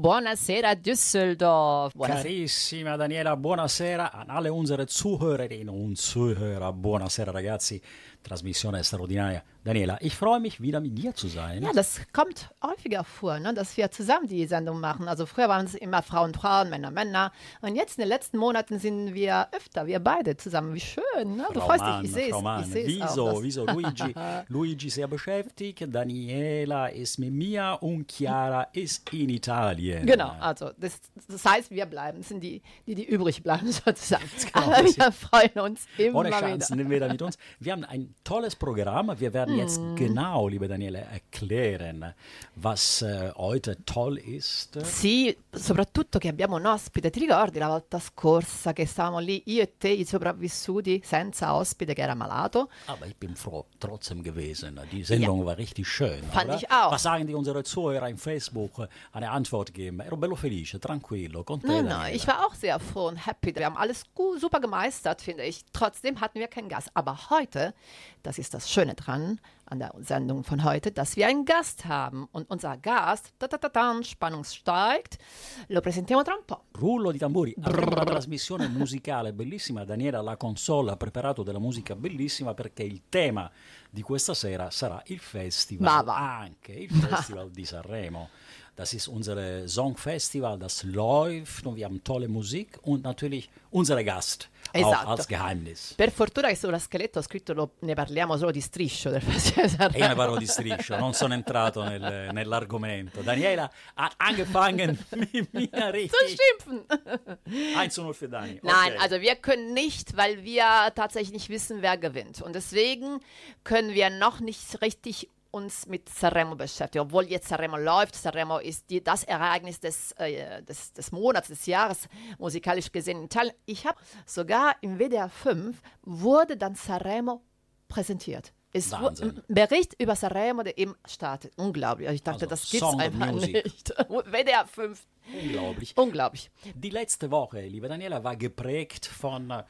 Buonasera Düsseldorf. Buonasera. Carissima Daniela, buonasera an alle unsere Zuhörerinnen und Zuhörer. Buonasera ragazzi, Transmissione straordinaria. Daniela, ich freue mich wieder mit dir zu sein. Ja, das kommt häufiger vor, ne, dass wir zusammen die Sendung machen. Also früher waren es immer Frauen, Frauen, Männer, Männer. Und jetzt in den letzten Monaten sind wir öfter, wir beide zusammen. Wie schön, ne? Du Frau freust Mann, dich, ich sehe es. Wieso, auch, wieso? Luigi, Luigi sehr beschäftigt, Daniela ist mit mir und Chiara ist in Italien. Genau, also das, das heißt, wir bleiben, das sind die, die, die übrig bleiben sozusagen. Aber wir freuen uns immer Ohne wieder. Chance nehmen wir da mit uns. Wir haben ein tolles Programm. Wir werden jetzt Mm. genau, liebe Daniela, erklären, was äh, heute toll ist. Sì, soprattutto che abbiamo un ospite. Ti ricordi la volta scorsa che stavamo lì, io e te, i sopravvissuti, senza ospite che era malato? Aber ich bin froh trotzdem gewesen. Die Sendung war richtig schön. Fand oder? ich auch. Was sagen die unsere Zuhörer im Facebook? Eine Antwort geben. Ero bello felice, tranquillo, con te, Daniela. nein, ich war auch sehr froh und happy. Wir haben alles gut, super gemeistert, finde ich. Trotzdem hatten wir keinen Gast. Aber heute, das ist das Schöne dran an der Sendung von heute, dass wir einen Gast haben. Und unser Gast, ta -ta -ta -ta, Spannung steigt, lo presentiamo tra un po'. Rullo di tamburi, abbiamo una trasmissione musicale bellissima, Daniela la console ha preparato della musica bellissima perché il tema di questa sera sarà il festival, anche il Festival di Sanremo. Das ist unser Songfestival, das läuft und wir haben tolle Musik und natürlich unsere Gast Esatto. auch als Geheimnis. Per fortuna che sulla scaletta ho scritto lo- ne parliamo solo di striscio del Festival E io ne parlo di striscio, non sono entrato nel- nell'argomento. Daniela hat angefangen mit mir Zu richtig. schimpfen. 1-0 für Dani. Nein, Okay. also wir können nicht, weil wir tatsächlich nicht wissen, wer gewinnt. Und deswegen können wir noch nicht richtig uns mit Sanremo beschäftigen, obwohl jetzt Sanremo läuft. Sanremo ist die, das Ereignis des, äh, des, des Monats, des Jahres, musikalisch gesehen in Italien. Ich habe sogar im WDR 5 wurde dann Sanremo präsentiert. Es wu- Wahnsinn. ein Bericht über Sanremo, der eben startet. Unglaublich. Ich dachte, Also das gibt's Song of einfach nicht. WDR 5. Unglaublich. Unglaublich. Die letzte Woche, liebe Daniela, war geprägt von äh,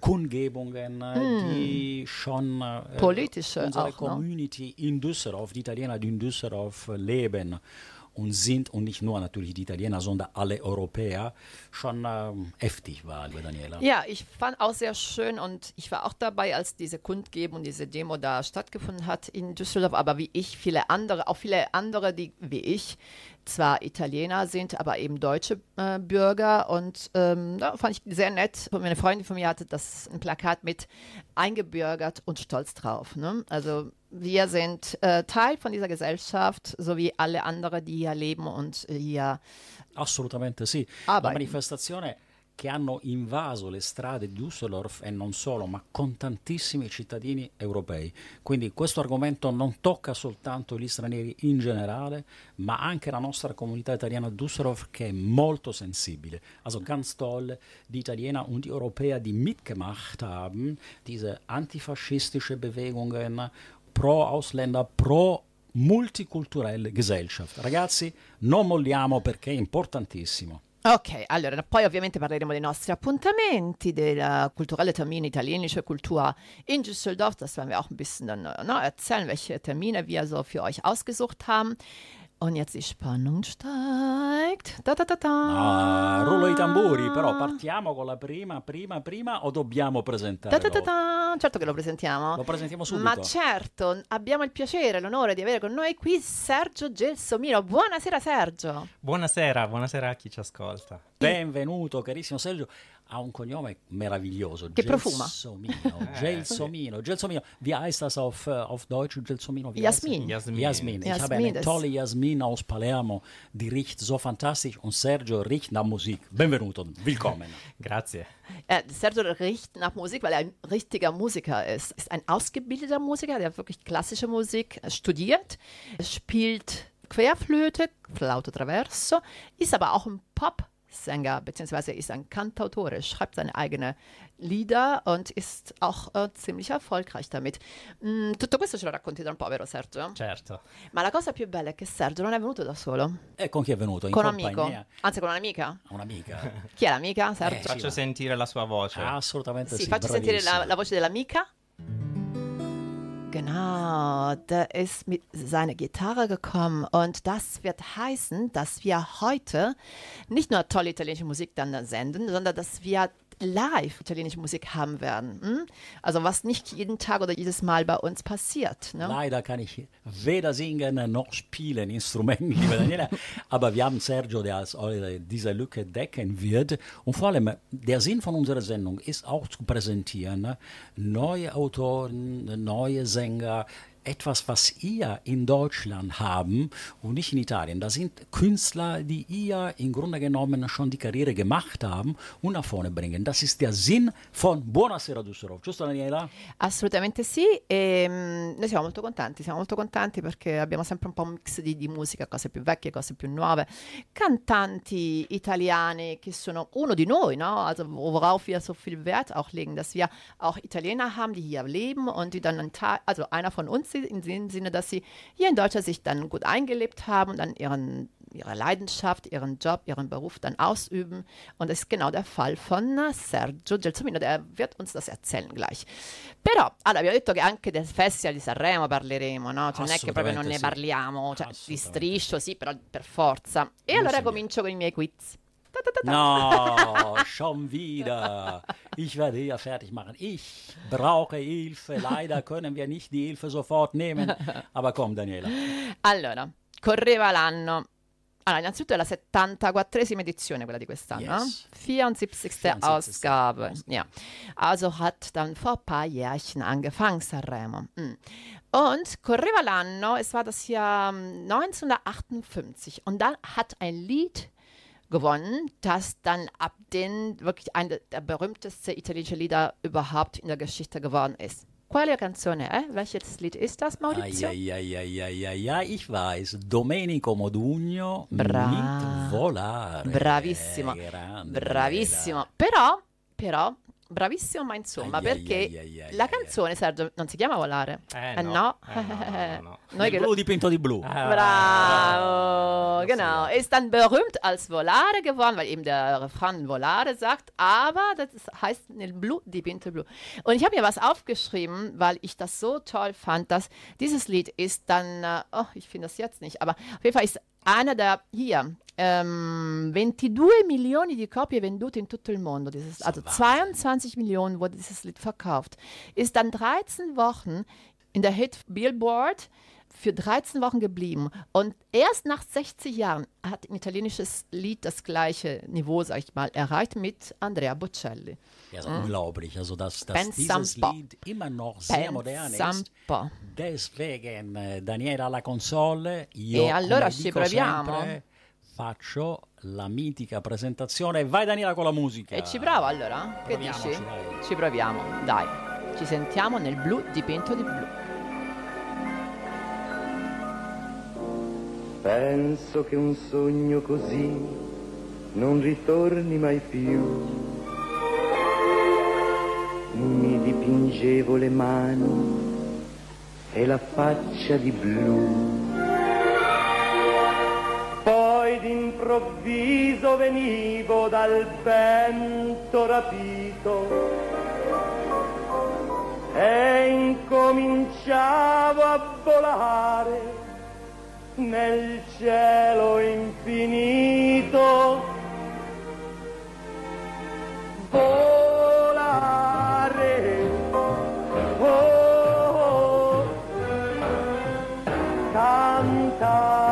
Kundgebungen, äh, die schon äh, Politische unsere ne? Community in Düsseldorf, die Italiener, die in Düsseldorf äh, leben und sind und nicht nur natürlich die Italiener, sondern alle Europäer, schon ähm, heftig war, liebe Daniela. Ja, ich fand auch sehr schön und ich war auch dabei, als diese Kundgebung, diese Demo da stattgefunden hat in Düsseldorf. Aber wie ich, viele andere, auch viele andere, die wie ich zwar Italiener sind, aber eben deutsche äh, Bürger. Und ähm, da fand ich sehr nett. Meine Freundin von mir hatte das ein Plakat mit eingebürgert und stolz drauf. Ne? Also wir sind äh, Teil von dieser Gesellschaft, so wie alle anderen, die hier leben und äh, hier Assolutamente sì. Ah, La manifestazione che hanno invaso le strade di Düsseldorf e non solo, ma con tantissimi cittadini europei. Quindi questo argomento non tocca soltanto gli stranieri in generale, ma anche la nostra comunità italiana a Düsseldorf che è molto sensibile. Also ganz toll, die Italiener und die Europäer, die mitgemacht haben, diese antifaschistische Bewegungen pro Ausländer, pro multiculturelle Gesellschaft. Ragazzi, non molliamo perché è importantissimo. Ok, allora poi ovviamente parleremo dei nostri appuntamenti, der kulturelle Termine, italienische Kultur in Düsseldorf. Das werden wir auch ein bisschen dann äh, erzählen, welche Termine wir so für euch ausgesucht haben. Und jetzt die Spannung steigt. Da, da, da, da. Ah, rullo i tamburi, però partiamo con la prima, prima, prima o dobbiamo presentare? Da, da, da. Certo che lo presentiamo. Lo presentiamo subito. Ma certo, abbiamo il piacere, l'onore di avere con noi qui Sergio Gelsomino. Buonasera Sergio. Buonasera, buonasera a chi ci ascolta. Benvenuto, carissimo Sergio. Ha un cognome meraviglioso. Che profuma. Gelsomino. Gelsomino. Gelsomino. Wie heißt das auf, auf Deutsch? Gelsomino. Jasmin. Jasmin. Jasmin. Ich habe eine tolle Jasmin aus Palermo, die riecht so fantastisch und Sergio riecht nach Musik. Benvenuto, willkommen. Grazie. Äh, Sergio riecht nach Musik, weil er ein richtiger Musiker ist. Ist ein ausgebildeter Musiker, der wirklich klassische Musik äh, studiert, spielt Querflöte, Flauto Traverso, ist aber auch ein Popsänger, beziehungsweise ist ein Cantautore, schreibt seine eigenen Lieder und ist auch äh, ziemlich erfolgreich damit. Mm, tutto questo ce lo racconti da un po', vero Sergio? Certo. Ma la cosa più bella è che Sergio non è venuto da solo, E con chi è venuto? In con un amico, anzi con un'amica. Un'amica. Chi è l'amica, Sergio? Eh, Faccio sentire la sua voce. Assolutamente Sì, sì. facci sentire la, bravissimo. la voce dell'amica. Genau, der ist mit seiner Gitarre gekommen und das wird heißen, dass wir heute nicht nur tolle italienische Musik dann senden, sondern dass wir live italienische Musik haben werden. Hm? Also was nicht jeden Tag oder jedes Mal bei uns passiert. Ne? Leider kann ich weder singen noch spielen Instrumenten, liebe Daniela. Aber wir haben Sergio, der als diese Lücke decken wird. Und vor allem, der Sinn von unserer Sendung ist auch zu präsentieren neue Autoren, neue Sänger, etwas, was ihr in Deutschland haben und nicht in Italien. Das sind Künstler, die ihr im Grunde genommen schon die Karriere gemacht haben und nach vorne bringen. Das ist der Sinn von Buonasera Düsseldorf, giusto Daniela? Assolutamente sì, e, noi siamo molto contenti, siamo molto contenti perché abbiamo sempre un po' un mix di, di musica, cose più vecchie, cose più nuove, cantanti italiani che sono uno di noi, no? also worauf wir so viel Wert auch legen, dass wir auch Italiener haben, die hier leben und die dann, also einer von uns sie im Sinne, dass sie hier in Deutschland sich dann gut eingelebt haben und dann ihren, ihre Leidenschaft, ihren Job, ihren Beruf dann ausüben. Und das ist genau der Fall von Sergio Gelsomino, der wird uns das erzählen gleich. Però, allora, abbiamo detto che anche del Festival di Sanremo parleremo, no? Cioè, non è che proprio non ne sì. parliamo, cioè, di striscio sì, però per forza. E allora comincio con i miei quiz. Ta ta ta. No, schon wieder. Ich werde hier fertig machen. Ich brauche Hilfe. Leider können wir nicht die Hilfe sofort nehmen. Aber komm, Daniela. Allora, correva l'anno. Allora, innanzitutto è la 74esima edizione quella di quest'anno. Yes. ne? 74. 74. Ausgabe. Ja. Also hat dann vor ein paar Jährchen angefangen, Sanremo. Mm. Und correva l'anno, es war das Jahr mm, 1958. Und dann hat ein Lied gewonnen, das dann ab den wirklich einer der berühmtesten italienischen Lieder überhaupt in der Geschichte geworden ist. Quale canzone è? Welches Lied ist das, Maurizio? Ja, ich weiß. Domenico Modugno Bra- mit Volare. Bravissimo, Grande bravissimo. Però, però, bravissimo, ma insomma, Ai, perché ai, ai, ai, la canzone, Sergio, non si chiama Volare. Eh, no. no. Eh, no, no, no. Che Daniela. Blu dipinto di blu. Ah, Bravo, genau. Ist dann berühmt als Volare geworden, weil eben der Refrain Volare sagt, aber das heißt nel blu dipinto blu. Und ich habe mir was aufgeschrieben, weil ich das so toll fand, dass dieses Lied ist dann, äh, oh, ich finde das jetzt nicht, aber auf jeden Fall ist einer der, hier, ähm, 22 Millionen die Kopie vendute in tutto il mondo. Dieses, also 22 Millionen wurde dieses Lied verkauft. Ist dann 13 Wochen in der Hit Billboard für 13 Wochen geblieben. Und erst nach 60 Jahren hat ein italienisches Lied das gleiche Niveau, sag ich mal, erreicht mit Andrea Bocelli. Ja, ist unglaublich. Also, dass, dass dieses. Lied immer noch sehr Ben modern ist. Deswegen, eh, Daniela alla console, io E allora ci proviamo? sempre, faccio la mitica presentazione. Vai Daniela con la musica. E ci provo allora? Che Proviamoci, dici? dai. Ci proviamo, dai. Ci sentiamo nel blu dipinto di blu. Penso che un sogno così non ritorni mai più. Mi dipingevo le mani e la faccia di blu. Poi d'improvviso venivo dal vento rapito e incominciavo a volare nel cielo infinito. Volare, oh, oh, cantare,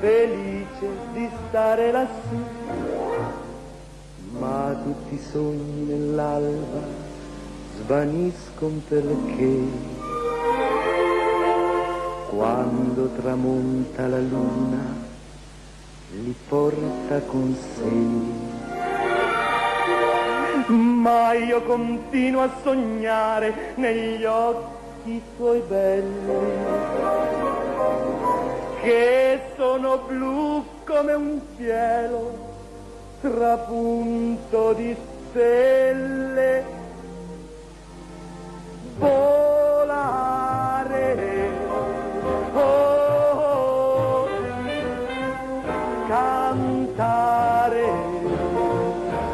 Felice di stare lassù. Ma tutti i sogni nell'alba svaniscono perché quando tramonta la luna li porta con sé. Ma io continuo a sognare negli occhi tuoi belli, che sono blu come un cielo trapunto di stelle. Volare, oh, oh, cantare,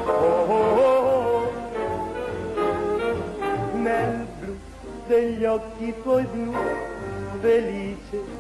oh, oh, nel blu degli occhi tuoi blu, felice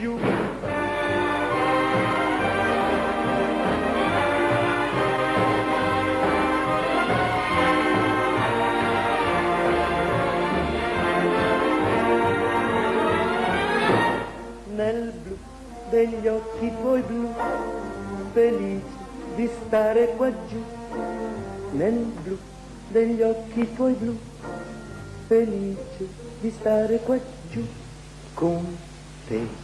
Giù. Nel blu degli occhi tuoi blu, felice di stare qua giù, nel blu degli occhi tuoi blu, felice di stare qua giù con te.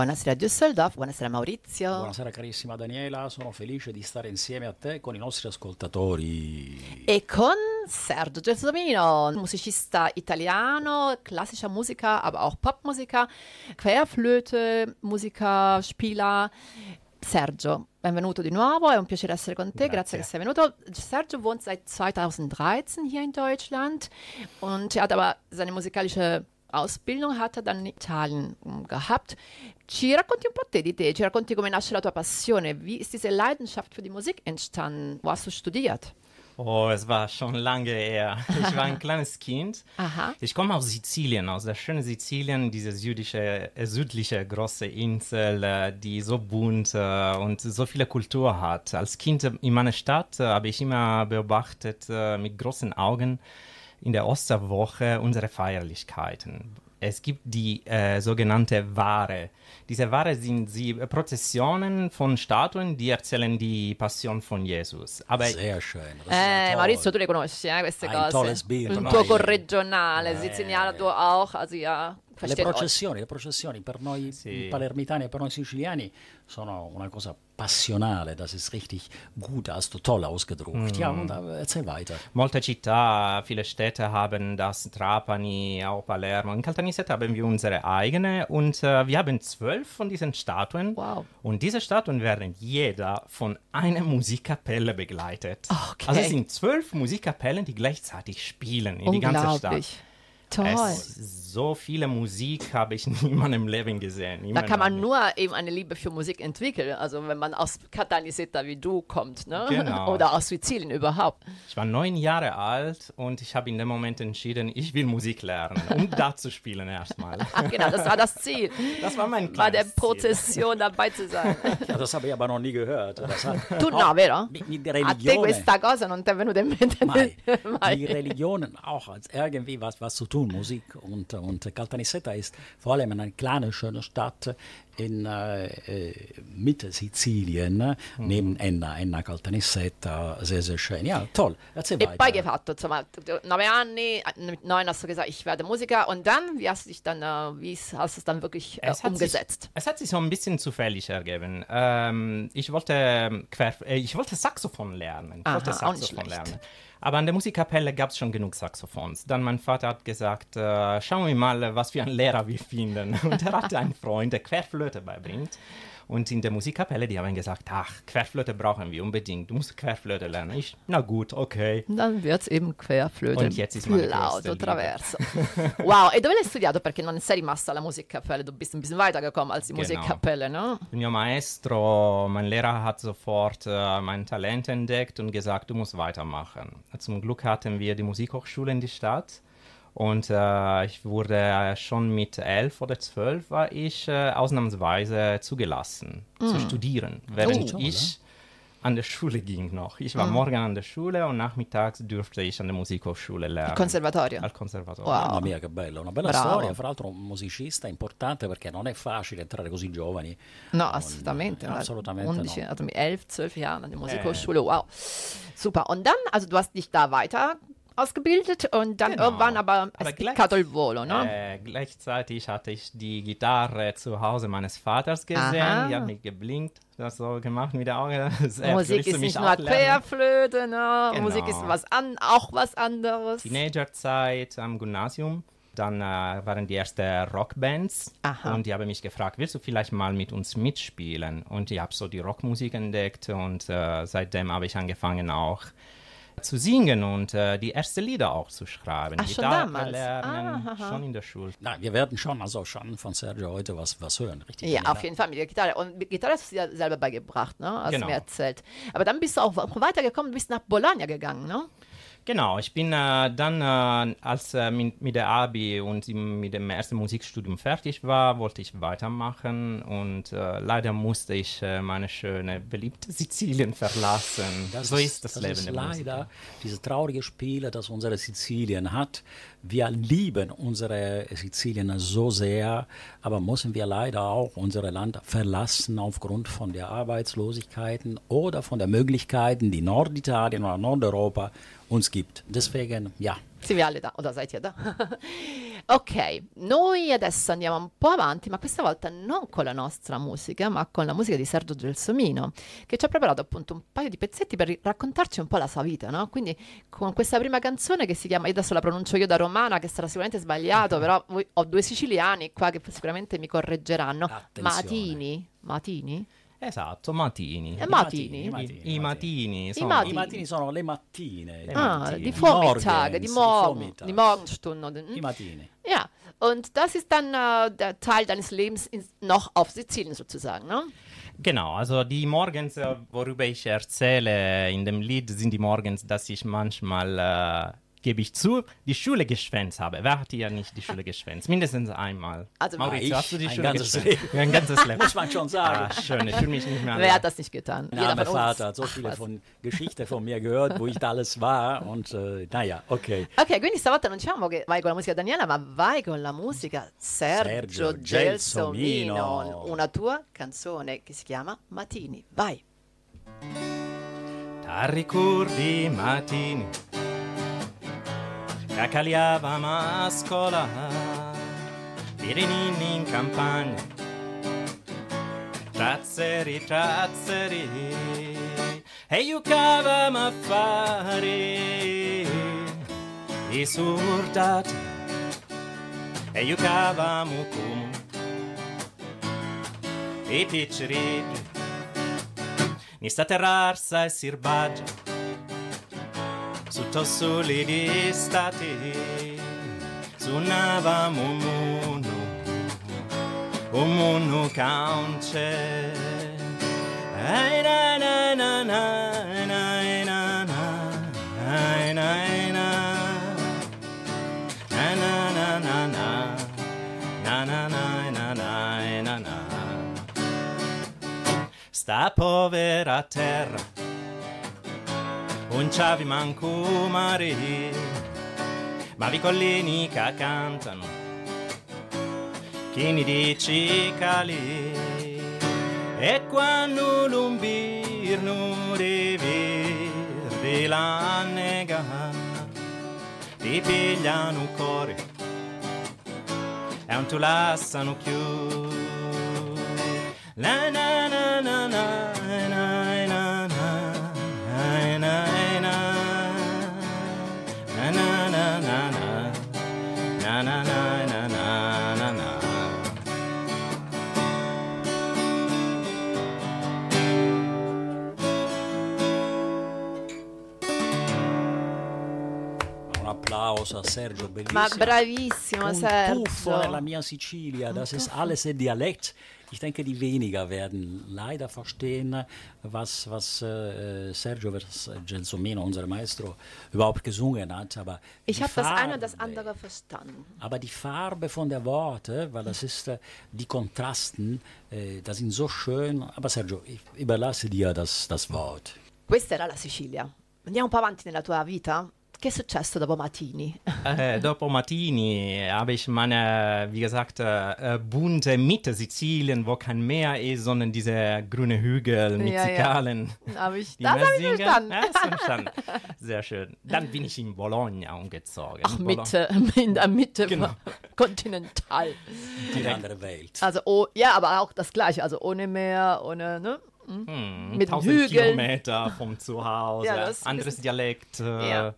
Buonasera Düsseldorf, buonasera Maurizio. Buonasera carissima Daniela, sono felice di stare insieme a te con i nostri ascoltatori. E con Sergio Gelsomino, musicista italiano, klassischer Musiker, aber auch Popmusiker, Querflöte, Musiker, Spieler. Sergio, benvenuto di nuovo, è un piacere essere con te, grazie, Grazie. che sei venuto. Sergio wohnt seit 2013 hier in Deutschland und er hat aber seine musikalische Ausbildung hat er dann in Italien gehabt. Ci racconti un po' te di te, ci racconti come nasce la tua passione, wie ist diese Leidenschaft für die Musik entstanden, wo hast du studiert? Oh, es war schon lange her. Ich war ein kleines Kind. Aha. Ich komme aus Sizilien, aus der schönen Sizilien, diese südliche, äh, südliche große Insel, äh, die so bunt äh, und so viele Kultur hat. Als Kind in meiner Stadt habe ich immer beobachtet mit großen Augen in der Osterwoche unsere Feierlichkeiten. Es gibt die äh, sogenannte Ware. Diese Ware sind sie äh, Prozessionen von Statuen, die erzählen die Passion von Jesus. Aber Sehr schön. das ist ja Eh. Maurizio, tu le conosci, eh, queste Hai cose. tolles Bild, Il tuo Io- corregionale, Eh. siciliano tu auch, also ja. Le versteht euch. processioni, le processioni per noi Sì. palermitani e per noi siciliani sono una cosa passionale, das ist richtig gut, hast du toll ausgedruckt. Ja, und äh, erzähl weiter. Molte città, viele Städte haben das, Trapani, auch Palermo. In Caltanissetta haben wir unsere eigene und äh, wir haben zwölf von diesen Statuen. Wow. Und diese Statuen werden jeder von einer Musikkapelle begleitet. Okay. Also es sind zwölf Musikkapellen, die gleichzeitig spielen in die ganze Stadt. Toll. Es, so viele Musik habe ich nie in meinem Leben gesehen. Da kann man nur eben eine Liebe für Musik entwickeln. Also wenn man aus Catania wie du kommt, ne? Genau. Oder aus Sizilien überhaupt. Ich war neun Jahre alt und ich habe in dem Moment entschieden, ich will Musik lernen, um da zu spielen erstmal. Genau, das war das Ziel. Das war mein Bei der. Prozession dabei zu sein. Ja, das habe ich aber noch nie gehört. Das hat, Tu no, vero? mit, mit A te Religione. questa cosa non ti è venuta in mente? Mai. Mai. Die Religionen auch als irgendwie was, was zu tun, Musik. Und, und Caltanissetta ist vor allem eine kleine, schöne Stadt in äh, äh, Mitte Sizilien, Mhm. neben Enna, Enna Caltanissetta, sehr, sehr schön. Ja, toll. Erzähl E weiter. poi che fatto? Insomma, neun Anni, mit neun hast du gesagt, ich werde Musiker. Und dann, wie hast du dich dann, äh, wie hast du es dann wirklich äh, Es hat, sich, umgesetzt? es hat sich so ein bisschen zufällig ergeben. Ähm, ich, wollte, ähm, äh, ich wollte Saxophon lernen. Ich Aha, wollte auch nicht Saxophon schlecht. lernen. Aber an der Musikkapelle gab es schon genug Saxophons. Dann mein Vater hat gesagt, äh, schauen wir mal, was für einen Lehrer wir finden. Und er hatte einen Freund, der Querflöte Querflöte beibringt. Und in der Musikkapelle, die haben gesagt, ach, Querflöte brauchen wir unbedingt. Du musst Querflöte lernen. Ich, na gut, okay. Dann wird es eben Querflöte. Und jetzt ist meine Liebe. traverso. wow, e dove l'hai studiato? Perché non sei rimasta alla Musikkapelle, du bist ein bisschen weitergekommen als die Genau. Musikkapelle, ne? Mio maestro, mein Lehrer hat sofort äh, mein Talent entdeckt und gesagt, du musst weitermachen. Zum Glück hatten wir die Musikhochschule in die Stadt und äh, ich wurde schon mit elf oder zwölf war ich äh, ausnahmsweise zugelassen zu studieren, während Oh. ich an der Schule ging noch. Ich war morgen an der Schule und nachmittags durfte ich an der Musikhochschule lernen. Conservatorio. Al conservatorio. Wow. Mamma mia, che bello, una bella Bravo. storia. Fra l'altro, un musicista importante perché non è facile entrare così giovani. No, assolutamente. Ja, assolutamente 11, no. Also mit elf, zwölf Jahren an der Musikhochschule, wow. Super. Und dann, also du hast dich da weiter ausgebildet und dann Genau. irgendwann aber Aber es gleich- piccato il volo, ne? Äh, gleichzeitig hatte ich die Gitarre zu Hause meines Vaters gesehen. Aha. Die hat mich geblinkt, das so gemacht mit der Augen. Musik ist nicht nur? Querflöte, ne? Genau. Musik ist was an, auch was anderes. Teenagerzeit am Gymnasium. Dann äh, waren die ersten Rockbands Aha. und die haben mich gefragt, willst du vielleicht mal mit uns mitspielen? Und ich habe so die Rockmusik entdeckt und äh, seitdem habe ich angefangen auch zu singen und äh, die ersten Lieder auch zu schreiben. Ach, schon damals? lernen, Ah, schon in der Schule. Na, wir werden schon, also schon von Sergio heute was, was hören, richtig? Ja, auf jeden Fall mit der Gitarre. Und mit Gitarre hast du dir selber beigebracht, ne? Hast Genau. du mir erzählt. Aber dann bist du auch weitergekommen, bist nach Bologna gegangen, ne? Genau, ich bin äh, dann, äh, als äh, mit, mit der Abi und mit dem ersten Musikstudium fertig war, wollte ich weitermachen und äh, leider musste ich äh, meine schöne, beliebte Sizilien verlassen. so ist das, Leben ist der leider diese traurige Spiele, das unsere Sizilien hat. Wir lieben unsere Sizilien so sehr, aber müssen wir leider auch unser Land verlassen aufgrund von der Arbeitslosigkeiten oder von den Möglichkeiten, die Norditalien oder Nordeuropa uns gibt. Deswegen, ja, Siete alle da, oder seid ihr da? ok, noi adesso andiamo un po' avanti, ma questa volta non con la nostra musica, ma con la musica di Sergio Gelsomino, che ci ha preparato appunto un paio di pezzetti per raccontarci un po' la sua vita, no? Quindi con questa prima canzone che si chiama, io adesso la pronuncio io da romana, che sarà sicuramente sbagliato, però ho due siciliani qua che sicuramente mi correggeranno. Attenzione. Matini? Matini? Esatto, matini. Eh, matini? I I, matini, i matini sono matini. i mattini sono le mattine. Le Ah, mattini. die Die Vormittage, die, die Morgen, die Morgenstunden. I mattini. Ja, und das ist dann äh, der Teil deines Lebens in, noch auf Sizilien sozusagen, ne? Genau, also die Morgens, äh, worüber ich erzähle in dem Lied, sind die Morgens, dass ich manchmal, äh, gebe ich zu, die Schule geschwänzt habe. Wer hat hier nicht die Schule geschwänzt? Mindestens einmal. Also Maurizio, ich, hast du die ein Schule ganzes geschwänzt? Leben. Ein ganzes Leben. Muss man schon sagen. Ah, schön, ich fühle mich nicht mehr Wer allein. hat das nicht getan? Mein armer von uns. Vater hat so Ach, viele was. von Geschichten von mir gehört, wo ich da alles war. Und äh, naja, okay. Ok, quindi stavolta non diciamo che vai con la musica Daniela, ma vai con la musica Sergio, Sergio Gelsomino, Gelsomino. una tua canzone che si chiama Matini. Vai. Ti ricordi i cagliavamo a scuola, Pirenini in campagna, trazzeri, trazzeri, e giocavamo a fare i soldati, e giocavamo come i piccerini. Nista terrarsa e sirbaggia Sotto soli di stati Suonavamo un mondo Un mondo che non c'è Ai na na na na na na na Ai na na Na na non c'avi manco mare ma vi collini che cantano chi ne dici cali e quando l'umbirno di verde la nega ti pigliano il cuore e non ti lasciano più La na applauso a Sergio, bellissimo. Ma bravissimo Un Sergio. Tuffo nella mia Sicilia, das ist alles in Dialekt. Ich denke, die weniger werden leider verstehen, was, was äh, Sergio Gelsomino, unser Maestro, überhaupt gesungen hat. Aber Ich die habe das eine und das Farbe- andere verstanden. Aber die Farbe von der Worte, weil das ist, äh, die Kontrasten, äh, das sind so schön. Aber Sergio, ich überlasse dir das, das Wort. Questa era la Sicilia. Andiamo un po' avanti nella tua vita. Che è successo dopo Matini? Äh, dopo Martini habe ich meine, wie gesagt, äh, äh, bunte Mitte Sizilien, wo kein Meer ist, sondern diese grüne Hügel mit Ja, ja. Zikalen. Hab ich, die das habe ich singen. verstanden. Ja, verstanden. Sehr schön. Dann bin ich in Bologna umgezogen. Ach, Bologna. Mitte, in der Mitte Genau. Kontinental. Die andere Welt. Also, oh, ja, aber auch das Gleiche. Also ohne Meer, ohne, ne? Hm, mit 1000 Hügeln. Kilometer vom Zuhause, Ja, anderes Dialekt. Äh, Ja.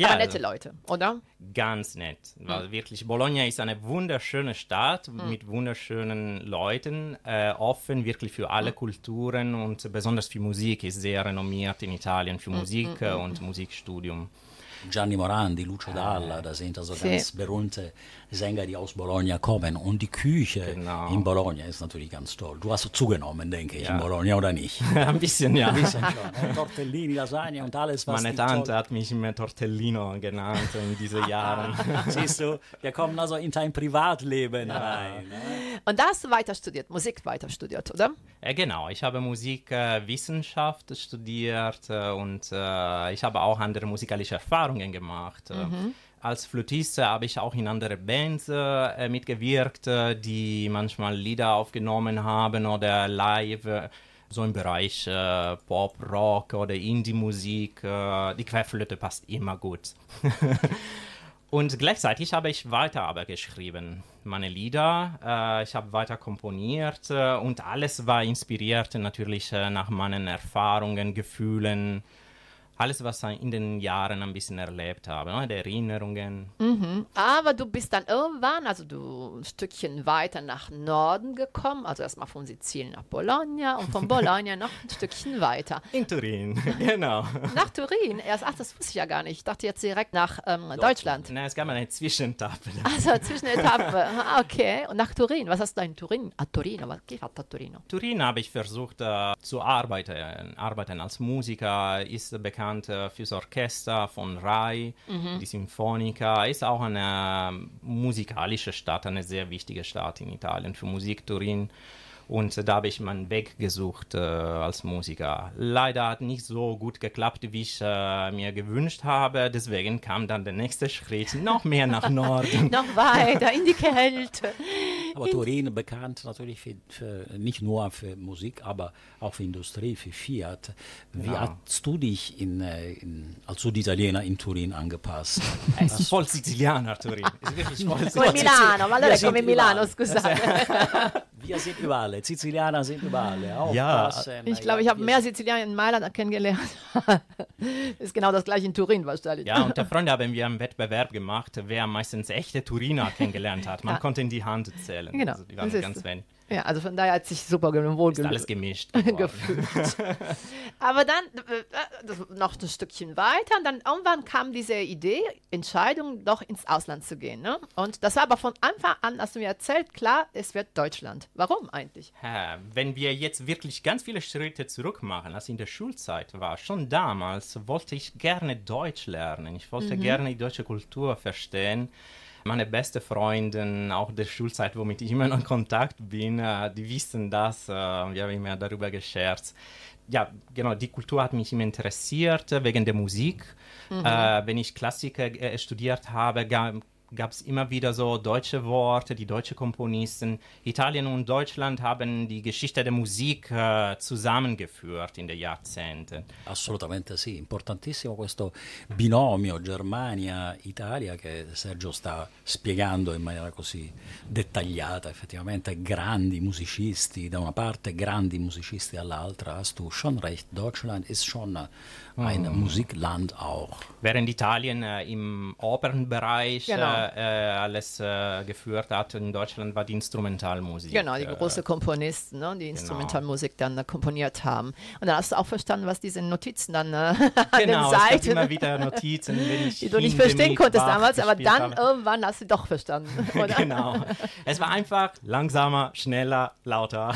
Ja, aber nette Leute, oder? Ganz nett. Weil wirklich, Bologna ist eine wunderschöne Stadt Hm. mit wunderschönen Leuten, äh, offen wirklich für Hm. alle Kulturen und besonders für Musik ist sehr renommiert in Italien Hm, für Musik äh, und Musikstudium. Gianni Morandi, Lucio Dalla, das sind also Sì. ganz berühmte Sänger, die aus Bologna kommen. Und die Küche Genau. in Bologna ist natürlich ganz toll. Du hast zugenommen, denke ich, Ja. in Bologna oder nicht? Ein bisschen, ja. Bisschen schon. Tortellini, Lasagne und alles, was Meine Tante toll- hat mich immer Tortellino genannt in diesen Jahren. Siehst du, wir kommen also in dein Privatleben rein. Ne? Und da hast du weiter studiert, Musik weiter studiert, oder? Äh, genau, ich habe Musikwissenschaft studiert äh, und äh, ich habe auch andere musikalische Erfahrungen gemacht. Äh, Als Flötist äh, habe ich auch in anderen Bands äh, mitgewirkt, äh, die manchmal Lieder aufgenommen haben oder live. Äh, so im Bereich äh, Pop, Rock oder Indie-Musik. Äh, die Querflöte passt immer gut. Und gleichzeitig habe ich weiter aber geschrieben, meine Lieder. Äh, ich habe weiter komponiert äh, und alles war inspiriert natürlich äh, nach meinen Erfahrungen, Gefühlen, alles, was ich in den Jahren ein bisschen erlebt habe, ne? die Erinnerungen. Aber du bist dann irgendwann, also du ein Stückchen weiter nach Norden gekommen, also erstmal von Sizilien nach Bologna und von Bologna noch ein Stückchen weiter. In Turin, genau. Nach Turin, erst, ach, das wusste ich ja gar nicht. Ich dachte jetzt direkt nach ähm, Deutschland. Na, es gab eine Zwischentappe. Also Zwischenetappe. Ah, Okay. Und nach Turin. Was hast du in Turin? A Torino. Was geht a Torino? Turin habe ich versucht äh, zu arbeiten, arbeiten als Musiker, ist bekannt äh, fürs Orchester von Rai, die Sinfonica, ist auch eine musikalische Stadt, eine sehr wichtige Stadt in Italien für Musik, Turin. Und äh, da habe ich meinen Weg gesucht äh, als Musiker. Leider hat nicht so gut geklappt, wie ich äh, mir gewünscht habe. Deswegen kam dann der nächste Schritt noch mehr nach Norden. Noch weiter in die Kälte. Aber Turin bekannt natürlich für, für, nicht nur für Musik, aber auch für Industrie, für Fiat. Wie Ja. hast du dich in, äh, in, als Süditaliener in Turin angepasst? Es ist voll Sizilianer, Turin. Wirklich voll Come. Milano, ma allora è come Milano, scusate. Wir sind überall, Sizilianer sind überall. Ja. Aufpassen. Ich glaube, ich habe mehr Sizilianer in Mailand kennengelernt. ist genau das gleiche in Turin wahrscheinlich. Ja, unter Freunden haben wir einen Wettbewerb gemacht, wer meistens echte Turiner kennengelernt hat. Man Ja. konnte in die Hand zählen. Genau. Also die waren ganz wenig. Ja, also von daher hat sich super wohl Ist alles ge- gemischt. gefühlt. Aber dann äh, das, noch ein Stückchen weiter und dann irgendwann kam diese Idee, Entscheidung, doch ins Ausland zu gehen. Ne? Und das war aber von Anfang an, hast du mir erzählt, klar, es wird Deutschland. Warum eigentlich? Wenn wir jetzt wirklich ganz viele Schritte zurück machen, als in der Schulzeit war, schon damals wollte ich gerne Deutsch lernen. Ich wollte gerne die deutsche Kultur verstehen. Meine beste Freundin, auch der Schulzeit, womit ich immer noch in Kontakt bin, äh, die wissen das. Äh, wir haben immer darüber gescherzt. Ja, genau, die Kultur hat mich immer interessiert äh, wegen der Musik. Äh, wenn ich Klassiker äh, studiert habe, gab es immer wieder so deutsche Worte, die deutsche Komponisten. Italien und Deutschland haben die Geschichte der Musik äh, zusammengeführt in den Jahrzehnten. Assolutamente sì, importantissimo questo binomio Germania-Italia che Sergio sta spiegando in maniera così dettagliata, effettivamente grandi musicisti da una parte, grandi musicisti dall'altra, hast du schon recht, Deutschland ist schon ein Musikland auch. Während Italien äh, im Opernbereich Genau. Äh, alles äh, geführt hat in Deutschland, war die Instrumentalmusik. Genau, die Äh, großen Komponisten, ne, die Instrumentalmusik dann äh, komponiert haben. Und dann hast du auch verstanden, was diese Notizen dann äh, an Genau, den Seiten, immer wieder Notizen, die du nicht verstehen konntest damals, aber dann habe. irgendwann hast du doch verstanden. Genau. Es war einfach langsamer, schneller, lauter.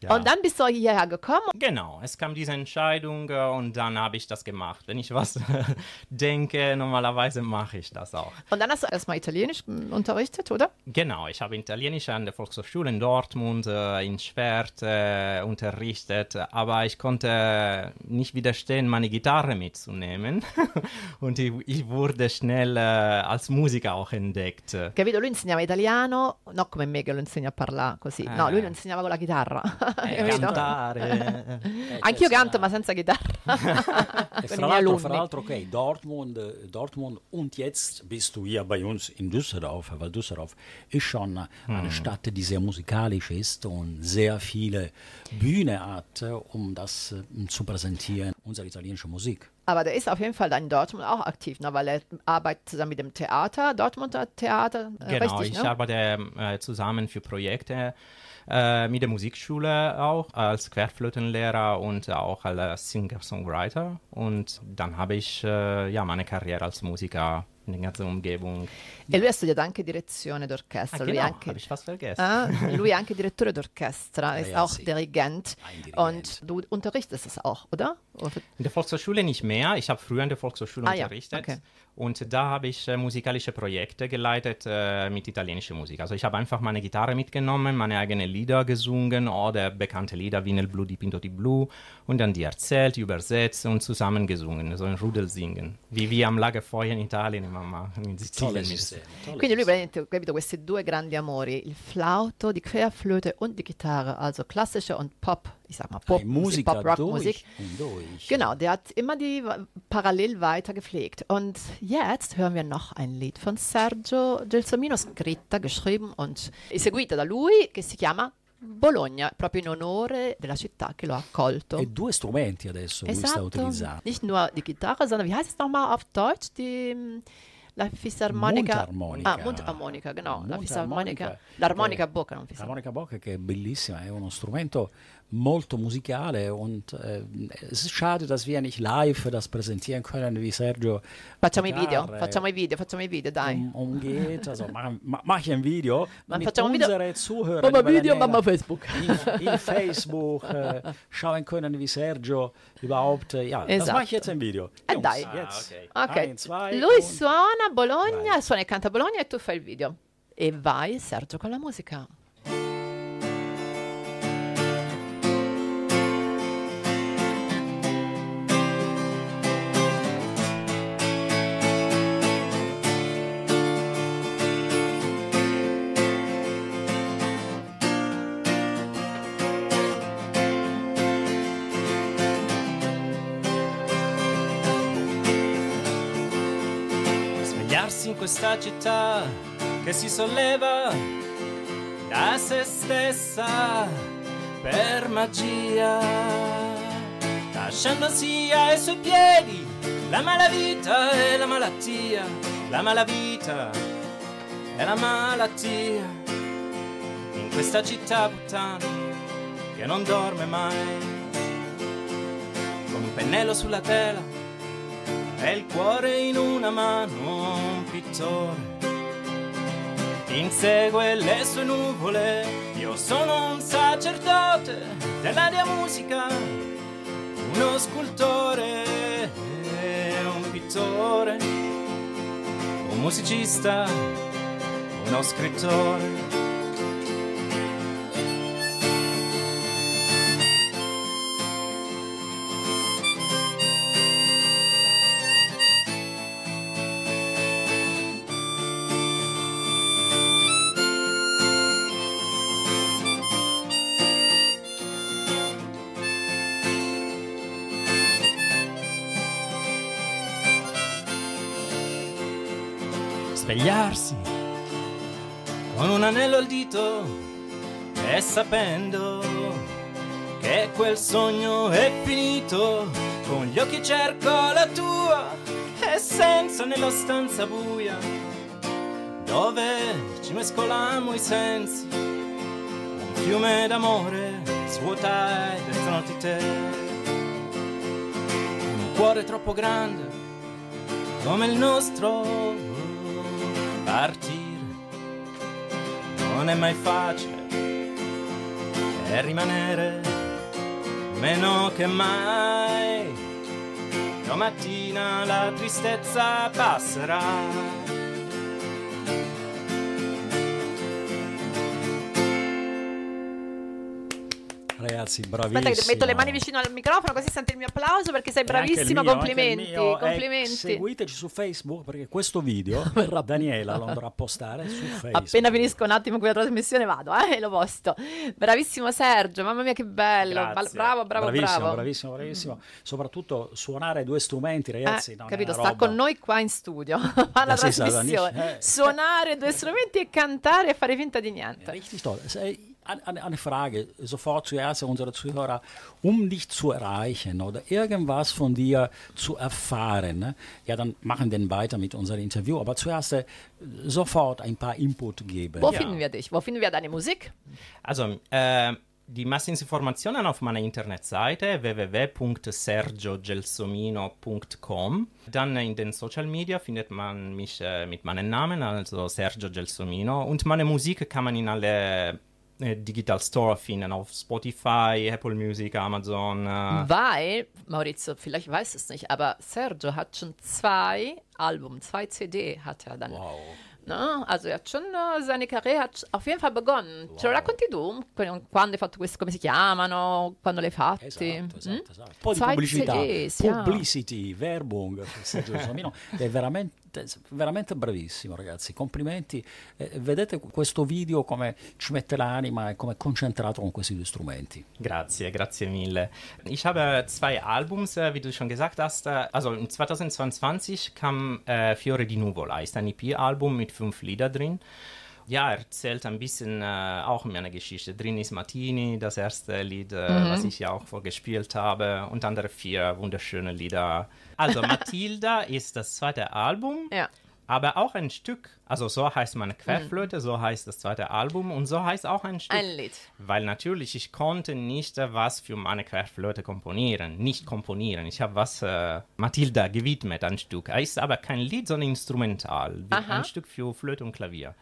Ja. Und dann bist du hierher gekommen. Genau, es kam diese Entscheidung äh, und dann habe ich das gemacht. Wenn ich was denke, normalerweise mache ich das auch. Und dann hast du erstmal Italienisch mm, unterrichtet, oder? Genau, ich habe Italienisch an der Volkshochschule in Dortmund, äh, in Schwert äh, unterrichtet, aber ich konnte nicht widerstehen, meine Gitarre mitzunehmen. und ich, ich wurde schnell äh, als Musiker auch entdeckt. Capito? Lui insegnava italiano, no come me che lo insegna a parlare così. No, Eh. lui lo insegnava con la chitarra. Eh, cantare. Anch'io canto, ma senza chitarra. E fra l'altro, alunni. fra l'altro, okay, Dortmund, Dortmund und jetzt bist du hier bei uns in Düsseldorf, weil Düsseldorf ist schon eine Stadt, die sehr musikalisch ist und sehr viele Bühne hat, um das äh, zu präsentieren, unsere italienische Musik. Aber der ist auf jeden Fall da in Dortmund auch aktiv, ne? weil er arbeitet zusammen mit dem Theater, Dortmunder Theater. Äh, Genau, richtig, ich ne? arbeite äh, zusammen für Projekte äh, mit der Musikschule auch als Querflötenlehrer und auch als Singer-Songwriter. Und dann habe ich äh, ja meine Karriere als Musiker in der ganzen Umgebung. E lui ha studiato anche direzione d'orchestra. Ah, lui, genau, anche, ich fast vergessen. Lui è anche direttore d'orchestra, ist ja, auch. Dirigent. Und du unterrichtest es auch, oder? In der Volkshochschule nicht mehr. Ich habe früher in der Volkshochschule Ah, ja, unterrichtet. okay. Und da habe ich äh, musikalische Projekte geleitet äh, mit italienischer Musik. Also ich habe einfach meine Gitarre mitgenommen, meine eigenen Lieder gesungen oder bekannte Lieder wie Nel Blu di Pinto di Blu und dann die erzählt, übersetzt und zusammen gesungen, so ein Rudel singen. Wie wir am Lagerfeuer in Italien immer machen, in Sizilien. Quindi lui praticamente ha capito questi due grandi amori, il flauto, die Querflöte und die Gitarre, also klassische und Pop, ich sag mal Pop, Pop-Rock-Musik. durch und durch. Genau, der hat immer die parallel weiter gepflegt. Und jetzt hören wir noch ein Lied von Sergio Gelsomino, scritta, geschrieben und eseguita da lui, che si chiama Bologna, proprio in onore della città che lo ha accolto. E due strumenti adesso lui sta Esatto, utilizzando. nicht nur die Gitarre, sondern wie heißt es nochmal auf Deutsch? Die mm, La Fisarmonica. Mundharmonica. Ah, Mundharmonica, genau. La. Fisarmonica. L'armonica a bocca, non fisarmonica. L'harmonica bocca che è bellissima, è uno strumento molto musikale und äh, es ist schade, dass wir nicht live das präsentieren können, wie Sergio Facciamo i video, facciamo i video, facciamo i video, dai. um, umgeht. Also mach, mach, mach ich ein Video, Ma damit facciamo un video- unsere Zuhörer Mamma die video, mamma Facebook. in, in Facebook äh, schauen können, wie Sergio überhaupt, äh, ja, das Esatto. mache ich jetzt ein Video. Eh, Jungs, dai. jetzt. Ah, Ok, Ein, zwei lui und- suona Bologna, Vai. suona e canta Bologna e tu fai il video. E vai Sergio con la musica. Questa città che si solleva da se stessa per magia, lasciandosi ai suoi piedi la malavita e la malattia, la malavita e la malattia. In questa città puttana che non dorme mai, con un pennello sulla tela e il cuore in una mano un pittore insegue le sue nuvole io sono un sacerdote dell'aria musica uno scultore un pittore un musicista uno scrittore anello al dito e sapendo che quel sogno è finito con gli occhi cerco la tua e senso nella stanza buia dove ci mescolammo i sensi. Un fiume d'amore svuotai dentro di te. Un cuore troppo grande come il nostro partire. Non è mai facile e rimanere meno che mai. Domattina la tristezza passerà. Ragazzi, bravissimo. Aspetta metto le mani vicino al microfono così senti il mio applauso perché sei bravissimo, mio, complimenti. Eh, complimenti. seguiteci su Facebook perché questo video Daniela lo andrà a postare su Facebook. Appena finisco un attimo quella trasmissione vado, eh, e lo posto. Bravissimo Sergio, mamma mia che bello. Grazie. Bravo, bravo, bravissimo, bravo. bravissimo, bravissimo. Soprattutto suonare due strumenti, ragazzi. Eh, non capito, sta roba- con noi qua in studio, la sei trasmissione, eh. suonare due strumenti e cantare e fare finta di niente. An- Eine Frage, sofort zuerst an unsere Zuhörer, um dich zu erreichen oder irgendwas von dir zu erfahren. Ne? Ja, dann machen wir weiter mit unserem Interview, aber zuerst äh, sofort ein paar Input geben. Wo Ja. finden wir dich? Wo finden wir deine Musik? Also, äh, die meisten Informationen auf meiner Internetseite www.sergiogelsomino.com. Dann in den Social Media findet man mich äh, mit meinem Namen, also Sergio Gelsomino. Und meine Musik kann man in alle Digital Store finden, auf Spotify, Apple Music, Amazon. Äh, Weil, Maurizio, vielleicht weiß es nicht, aber Sergio hat schon zwei Alben, zwei CD hat er dann. Wow. No? Also er hat schon eh, seine Karriere hat auf jeden Fall begonnen. Ce lo racconti tu? Qu- Quando hai fatto questo, come si chiamano? Quando l'hai fatti? Esatto, esatto, Mm? esatto. Un po' di pubblicità, CDs, ja. publicity, Werbung Sergio Somino. È veramente, veramente bravissimo, ragazzi. Complimenti. Eh, vedete questo video come ci mette l'anima e come è concentrato con questi due strumenti. Grazie, grazie mille. Ich habe zwei Albums, wie du schon gesagt hast. Also in 2022 kam äh, Fiore di Nuvola, ist ein EP-Album mit fünf Lieder drin. Ja, erzählt ein bisschen äh, auch meine Geschichte. Drin ist Martini, das erste Lied, äh, was ich ja auch vorgespielt habe, und andere vier wunderschöne Lieder. Also Matilda ist das zweite Album. Ja. Aber auch ein Stück, also so heißt meine Querflöte, so heißt das zweite Album und so heißt auch ein Stück. Ein Lied. Weil natürlich, ich konnte nicht äh, was für meine Querflöte komponieren, nicht komponieren. Ich habe was äh, Matilda gewidmet, ein Stück. Es ist aber kein Lied, sondern instrumental. Aha. Ein Stück für Flöte und Klavier.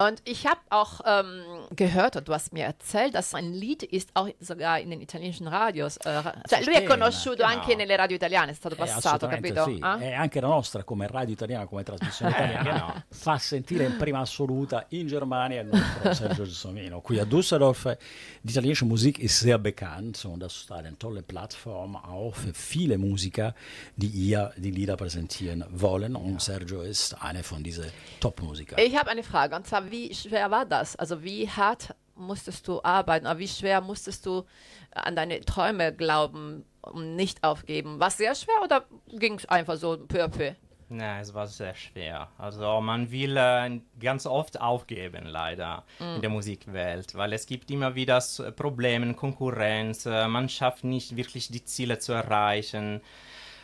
Und ich habe auch ähm, gehört, und du hast mir erzählt, dass ein Lied ist auch sogar in den italienischen Radios. Äh, cioè lui è conosciuto genau. anche nelle radio italiane, è stato Eh, passato, capito? sì. Ah? E anche la nostra come radio italiana, come trasmissione italiana, genau. fa sentire in prima assoluta in Germania il nostro Sergio Gelsomino. Qui a Düsseldorf, die italienische Musik ist sehr bekannt und das ist eine tolle Plattform auch für viele Musiker, die ihr die Lieder präsentieren wollen. Und Sergio ist einer von diesen Top-Musikern. Ich habe eine Frage, und zwar, wie schwer war das? Also wie hart musstest du arbeiten, oder wie schwer musstest du an deine Träume glauben und nicht aufgeben? War es sehr schwer oder ging es einfach so peu à peu? Ja, es war sehr schwer. Also man will äh, ganz oft aufgeben, leider, in der Musikwelt, weil es gibt immer wieder Probleme, Konkurrenz, äh, man schafft nicht wirklich die Ziele zu erreichen.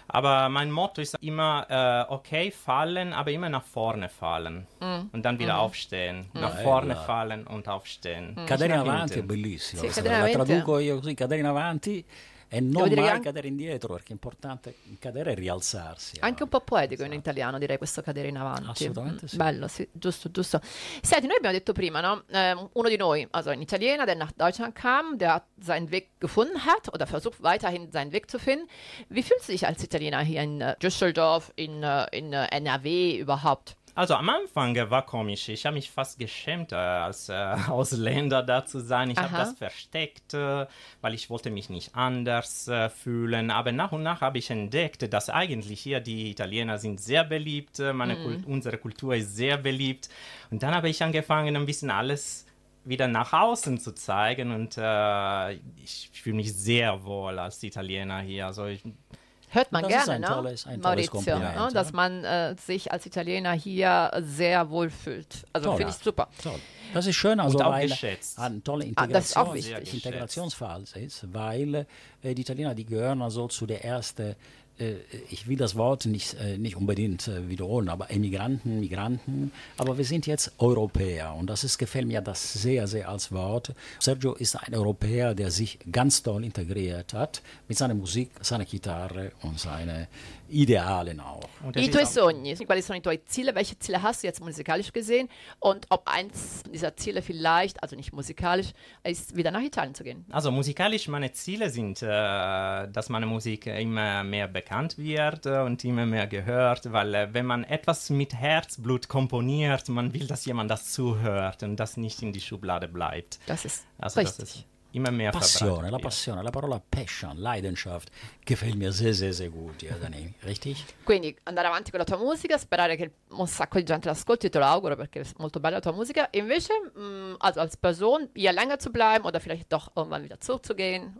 Aber mein Motto ist immer, äh, okay, fallen, aber immer nach vorne fallen. Und dann wieder aufstehen. Nach vorne fallen und aufstehen. Cadere in avanti è bellissimo. Sì, la traduco io così, cadere in avanti e non mai anche- cadere indietro perché è importante cadere e rialzarsi. Anche un po' poetico in italiano, direi, questo cadere in avanti. Assolutamente Mm, sì. Bello, sì, giusto, giusto. Senti, noi abbiamo detto prima, no? ähm, uno di noi, also ein Italiener, der nach Deutschland kam, der seinen Weg gefunden hat oder versucht weiterhin seinen Weg zu finden. Wie fühlst du dich als Italiener hier in äh, Düsseldorf, in, äh, in äh, NRW überhaupt? Also am Anfang äh, war komisch. Ich habe mich fast geschämt, äh, als äh, Ausländer da zu sein. Ich habe das versteckt, weil ich wollte mich nicht anders fühlen. Aber nach und nach habe ich entdeckt, dass eigentlich hier die Italiener sind sehr beliebt. Meine Kult unsere Kultur ist sehr beliebt. Und dann habe ich angefangen, ein bisschen alles wieder nach außen zu zeigen und äh, ich fühle mich sehr wohl als Italiener hier. Also ich, Hört man Das ist gerne, ein ne? tolles- ein tolles Maurizio, Kompliment, ne? dass ja. man äh, sich als Italiener hier sehr wohl fühlt. Also finde ich super. Toll. Das ist schön, also weil geschätzt. eine tolle Ah, das ist auch Integration, wichtig. Sehr Integrationsphase ist, weil äh, die Italiener, die gehören also zu der ersten ich will das Wort nicht, äh, nicht unbedingt äh, wiederholen, aber Emigranten, Migranten, aber wir sind jetzt Europäer und das ist, gefällt mir das sehr, sehr als Wort. Sergio ist ein Europäer, der sich ganz toll integriert hat mit seiner Musik, seiner Gitarre und seinen Idealen auch. Das tuoi ist Sogni, quali sono i tuoi Ziele? Welche Ziele hast du jetzt musikalisch gesehen? Und ob eins dieser Ziele vielleicht, also nicht musikalisch, ist, wieder nach Italien zu gehen? Also musikalisch meine Ziele sind, äh, dass meine Musik immer mehr bekannt wird äh, und immer mehr gehört, weil äh, wenn man etwas mit Herzblut komponiert, man will, dass jemand das zuhört und das nicht in die Schublade bleibt. Das ist Also das richtig. ist mehr Passione, la. Passione, la parola Passion, Leidenschaft, gefällt mir sehr, sehr, sehr gut, ja, Dani. Richtig? Quindi andare avanti con la tua musica, sperare che un sacco di gente l'ascolti, te lo auguro perché è molto bella la tua musica. Invece, mh, also als Person, eher länger zu bleiben oder vielleicht doch irgendwann wieder zurückzugehen.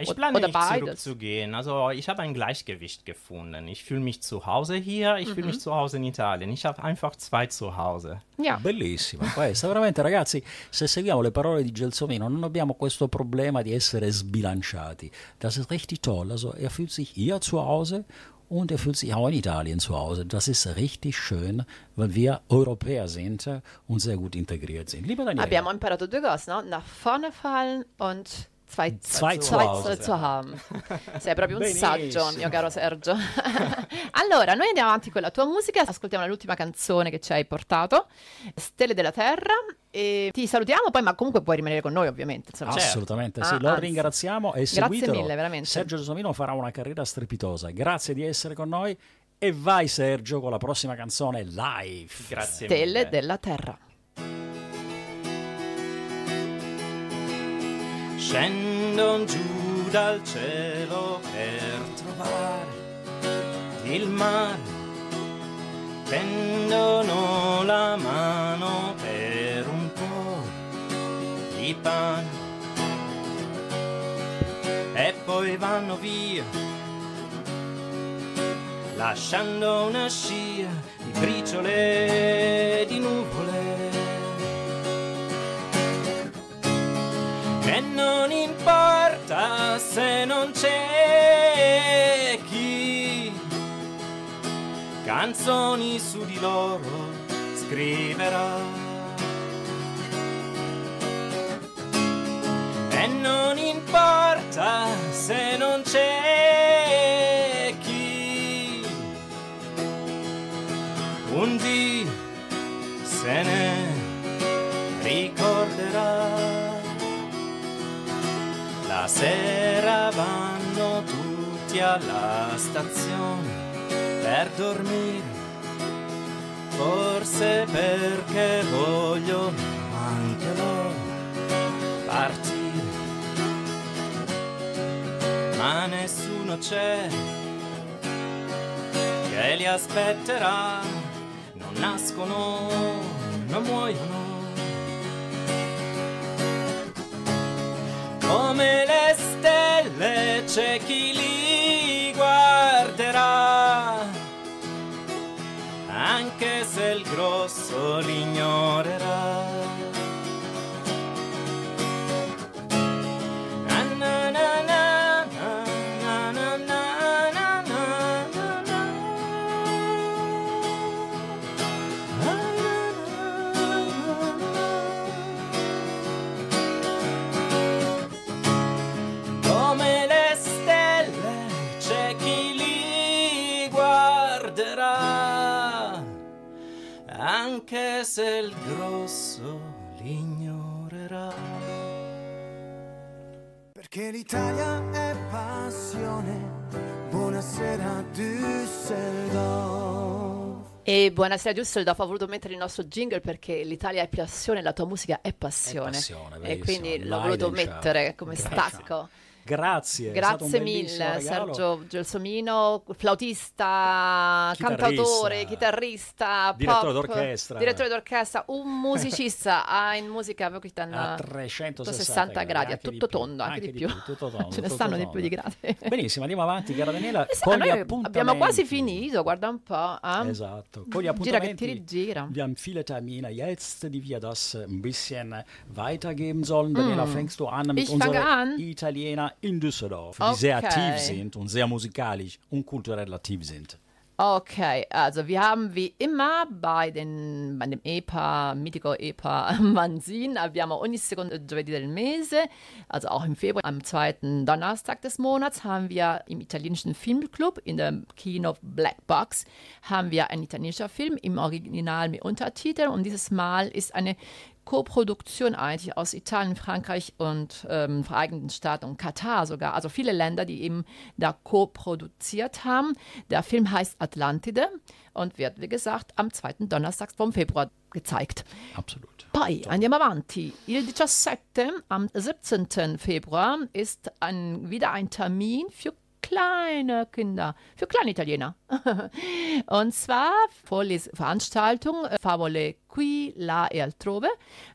Ich plane oder nicht beides. zurückzugehen. Also ich habe ein Gleichgewicht gefunden. Ich fühle mich zu Hause hier, ich fühle mich zu Hause in Italien. Ich habe einfach zwei zu Hause. Ja. Bellissima questa, veramente ragazzi, se seguiamo le parole di Gelsomino non abbiamo questo problema di essere sbilanciati. Das ist richtig toll. Also er fühlt sich hier zu Hause und er fühlt sich auch in Italien zu Hause. Das ist richtig schön, weil wir Europäer sind und sehr gut integriert sind. Lieber Daniele, Abbiamo imparato due cose, no? Nach vorne fallen und zwei, Zwei zu zwei Hause. zu haben. Sei proprio un Benissimo. saggio, mio caro Sergio. allora, noi andiamo avanti con la tua musica, ascoltiamo l'ultima canzone che ci hai portato, Stelle della Terra, e ti salutiamo poi, ma comunque puoi rimanere con noi ovviamente. Insomma. Assolutamente Ah, sì, lo anzi. ringraziamo e Grazie seguitelo. mille, veramente. Sergio Gelsomino farà una carriera strepitosa. Grazie di essere con noi e vai Sergio con la prossima canzone live. Grazie Stelle mille. della Terra. Scendo giù dal cielo per trovare il mare. Tendono la mano per un po' di pane. E poi vanno via, lasciando una scia di briciole di nuvole. E non importa se non c'è chi canzoni su di loro scriverà. E non importa se non sera vanno tutti alla stazione per dormire, forse perché vogliono anche loro partire. Ma nessuno c'è che li aspetterà, non nascono, non muoiono. Come le stelle c'è chi li guarderà, anche se il grosso l'ignorerà. Il grosso l'ignorerà. Perché l'Italia è passione. Buonasera Düsseldorf. E buonasera Düsseldorf, ho voluto mettere il nostro jingle perché l'Italia è passione, la tua musica è passione. È passione, e quindi l'ho voluto mettere come Grazie. stacco. Grazie, Grazie mille. Sergio Gelsomino, flautista, Chitarrista. cantautore, chitarrista, Direttore pop, d'orchestra. direttore d'orchestra, un musicista, ha in musica a eh, 360 gradi, a tutto tondo, anche, di più. Ce ne stanno di più di gradi. Benissimo, andiamo avanti, cara Daniela, Eh sì, con gli appuntamenti. abbiamo quasi finito, guarda un po'. eh? Esatto, con gli Gira che appuntamenti. ti rigira. Wir haben viele Termine jetzt, die wir das ein bisschen weitergeben sollen. Daniela, fängst du an mit Mm. Unserer an. Italiener in Düsseldorf, die sehr Okay. aktiv sind und sehr musikalisch und kulturell aktiv sind. Okay, also wir haben wie immer bei, den, bei dem EPA, Mitico EPA Mansin, abbiamo ogni secondo giovedì del mese, also auch im Februar, am zweiten Donnerstag des Monats, haben wir im italienischen Filmclub in der Kino Black Box, haben wir einen italienischen Film im Original mit Untertiteln und dieses Mal ist eine Co-Produktion eigentlich aus Italien, Frankreich und ähm, Vereinigten Staaten und Katar sogar. Also viele Länder, die eben da co-produziert haben. Der Film heißt Atlantide und wird, wie gesagt, am zweiten Donnerstag vom Februar gezeigt. Absolut. Poi andiamo avanti. Il 17, am 17. Februar, ist ein, wieder ein Termin für kleine Kinder, für kleine Italiener. Und zwar Vorles Veranstaltung äh, Favole qui, là e altrove.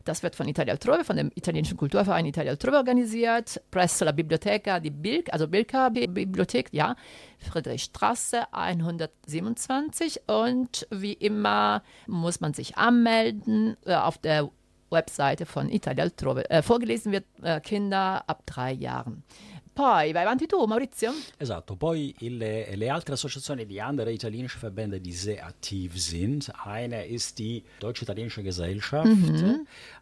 Das wird von Italia Altrove, von dem italienischen Kulturverein Italia Altrove organisiert, presso la Biblioteca di Bilk, also Bilka Bi- Bibliothek, ja, Friedrichstraße 127. Und wie immer muss man sich anmelden äh, auf der Webseite von Italia Altrove. Äh, vorgelesen wird Kinder ab drei Jahren. Poi vai avanti tu, Maurizio. Esatto, poi il, le altre Assoziationen, die andere italienische Verbände, die sehr aktiv sind. Eine ist die Deutsch-Italienische Gesellschaft,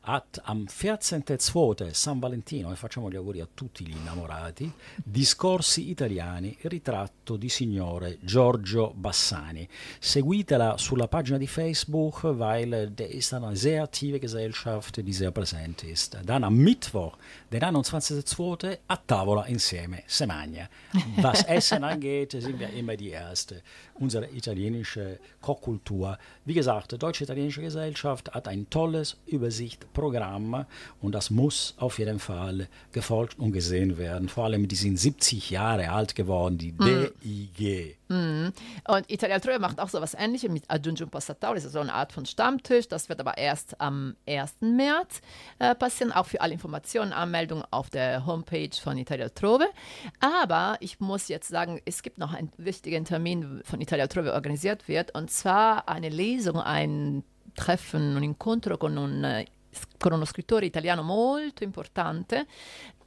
hat am 14.2. San Valentino, e facciamo gli auguri a tutti gli innamorati, Discorsi italiani, ritratto di signore Giorgio Bassani. Seguitela sulla pagina di Facebook, weil der ist eine sehr aktive Gesellschaft, die sehr präsent ist. Dann am Mittwoch, den 21.2. a tavola insieme, se magna. Was Essen angeht, sind wir immer die Erste. Unsere italienische Kochkultur. Wie gesagt, die Deutsche-Italienische Gesellschaft hat ein tolles Übersichtprogramm und das muss auf jeden Fall gefolgt und gesehen werden. Vor allem, die sind 70 Jahre alt geworden, die DIG. Und Italia Altrove macht auch so was ähnliches mit Aggiungi Passatau. Das ist so eine Art von Stammtisch. Das wird aber erst am 1. März äh, passieren. Auch für alle Informationen, Anmeldungen auf der Homepage von Italia Altrove. Aber ich muss jetzt sagen, es gibt noch einen wichtigen Termin von Italia Altrove organisiert wird. Und zwar eine Lesung, ein Treffen, un incontro con un eh, con uno scrittore italiano molto importante.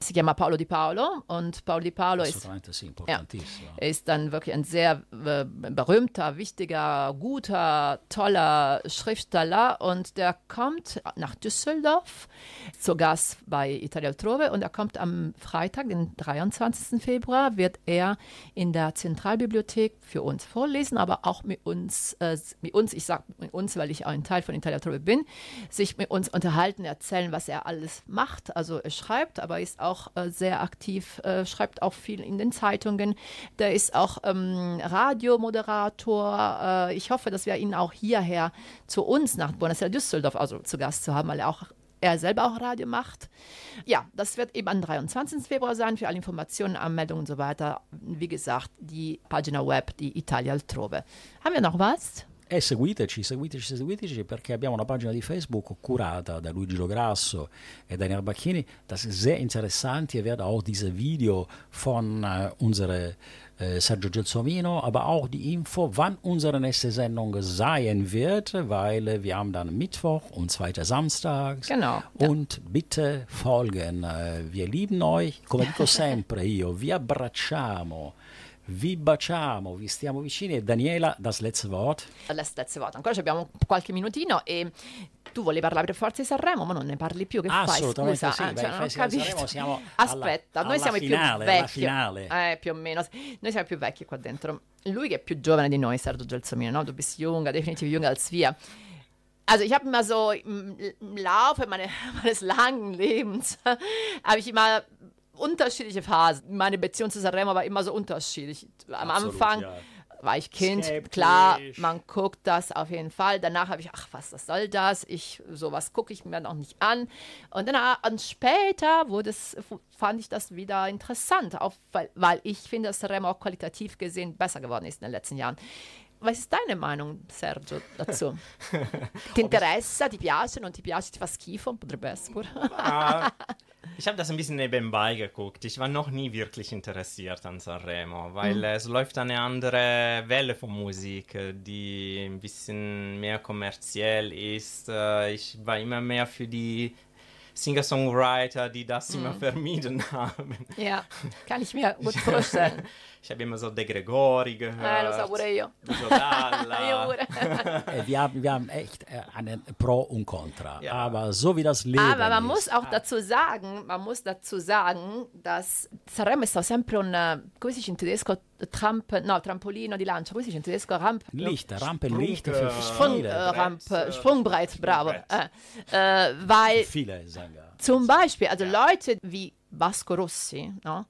Si chiama Paolo Di Paolo und Paolo Di Paolo ist importantissimo. er ist dann wirklich ein sehr äh, berühmter, wichtiger, guter, toller Schriftsteller und der kommt nach Düsseldorf zu Gast bei Italia Altrove und er kommt am Freitag, den 23. Februar, wird er in der Zentralbibliothek für uns vorlesen, aber auch mit uns, äh, mit uns, ich sage mit uns, weil ich auch ein Teil von Italia Altrove bin, sich mit uns unterhalten, erzählen, was er alles macht. Also er schreibt, aber ist auch äh, sehr aktiv, äh, schreibt auch viel in den Zeitungen. Der ist auch ähm, Radiomoderator. Äh, ich hoffe, dass wir ihn auch hierher zu uns nach Buenos Aires Düsseldorf also zu Gast zu haben, weil er auch er selber auch Radio macht. Ja, das wird eben am 23. Februar sein. Für alle Informationen, Anmeldungen und so weiter. Wie gesagt, die Pagina Web di Italia Altrove. Haben wir noch was? E seguiteci, seguiteci, seguiteci perché abbiamo una pagina di Facebook curata da Luigi Lograsso e Daniel Bacchini. Das ist sehr interessant. Ihr werdet auch diese Video von äh, unserem äh, Sergio Gelsomino, aber auch die Info, wann unsere nächste Sendung sein wird, weil wir haben dann Mittwoch und zweiter Samstag. Genau, ja. Und bitte folgen. Äh, wir lieben euch, come dico sempre io, vi abbracciamo. Vi baciamo, vi stiamo vicini e Daniela, Wort. Das letzte Wort. Ancora ci abbiamo qualche minutino e tu volevi parlare per forza di Sanremo, ma non ne parli più. Che fai? Assolutamente Scusa, sì, Ah, cioè, non. Sanremo siamo Aspetta, alla- noi siamo alla i finale, più alla vecchi. finale. Eh, più o meno. Noi siamo i più vecchi qua dentro. Lui che è più giovane di noi, Sergio Gelsomino, no? Du bist jünger, definitiv jünger als wir. Also ich habe immer so im, im Laufe meine, meines langen Lebens, habe ich immer unterschiedliche Phasen. Meine Beziehung zu Sanremo war immer so unterschiedlich. Am Absolut, Anfang ja. war ich Kind, Skeptisch. klar, man guckt das auf jeden Fall. Danach habe ich, ach, was das soll das? Ich, sowas gucke ich mir noch nicht an. Und dann ah, und später wurde es, fand ich das wieder interessant, auch weil, weil ich finde, dass Remo auch qualitativ gesehen besser geworden ist in den letzten Jahren. Was ist deine Meinung, Sergio, dazu? ti interessa, ti piace, non ti piace, ti fa schifo? Potrebbe essere pure. Ah, ich habe das ein bisschen nebenbei geguckt. Ich war noch nie wirklich interessiert an Sanremo, weil es läuft eine andere Welle von Musik, äh, die ein bisschen mehr kommerziell ist. Äh, Ich war immer mehr für die Singer-Songwriter, die das immer vermieden haben. Ja, kann ich mir gut vorstellen. Ich habe immer so De Gregori gehört. eh, io. Lucio Io Dalla. pure. Äh, wir, haben, wir haben echt äh, einen Pro und Contra. Ja. Aber so wie das Leben Aber man ist, muss auch dazu sagen, man muss dazu sagen, dass Sanremo è stato sempre un, eh, come si dice in tedesco, tramp, no, trampolino di lancio, come si dice in tedesco, ramp, Licht, Rampe, Licht für Sprung, Sprung, viele, äh, Rampe, Brett, Sprungbrett, bravo. Äh, äh, weil viele Sänger. zum Beispiel, also Leute wie Vasco Rossi, no?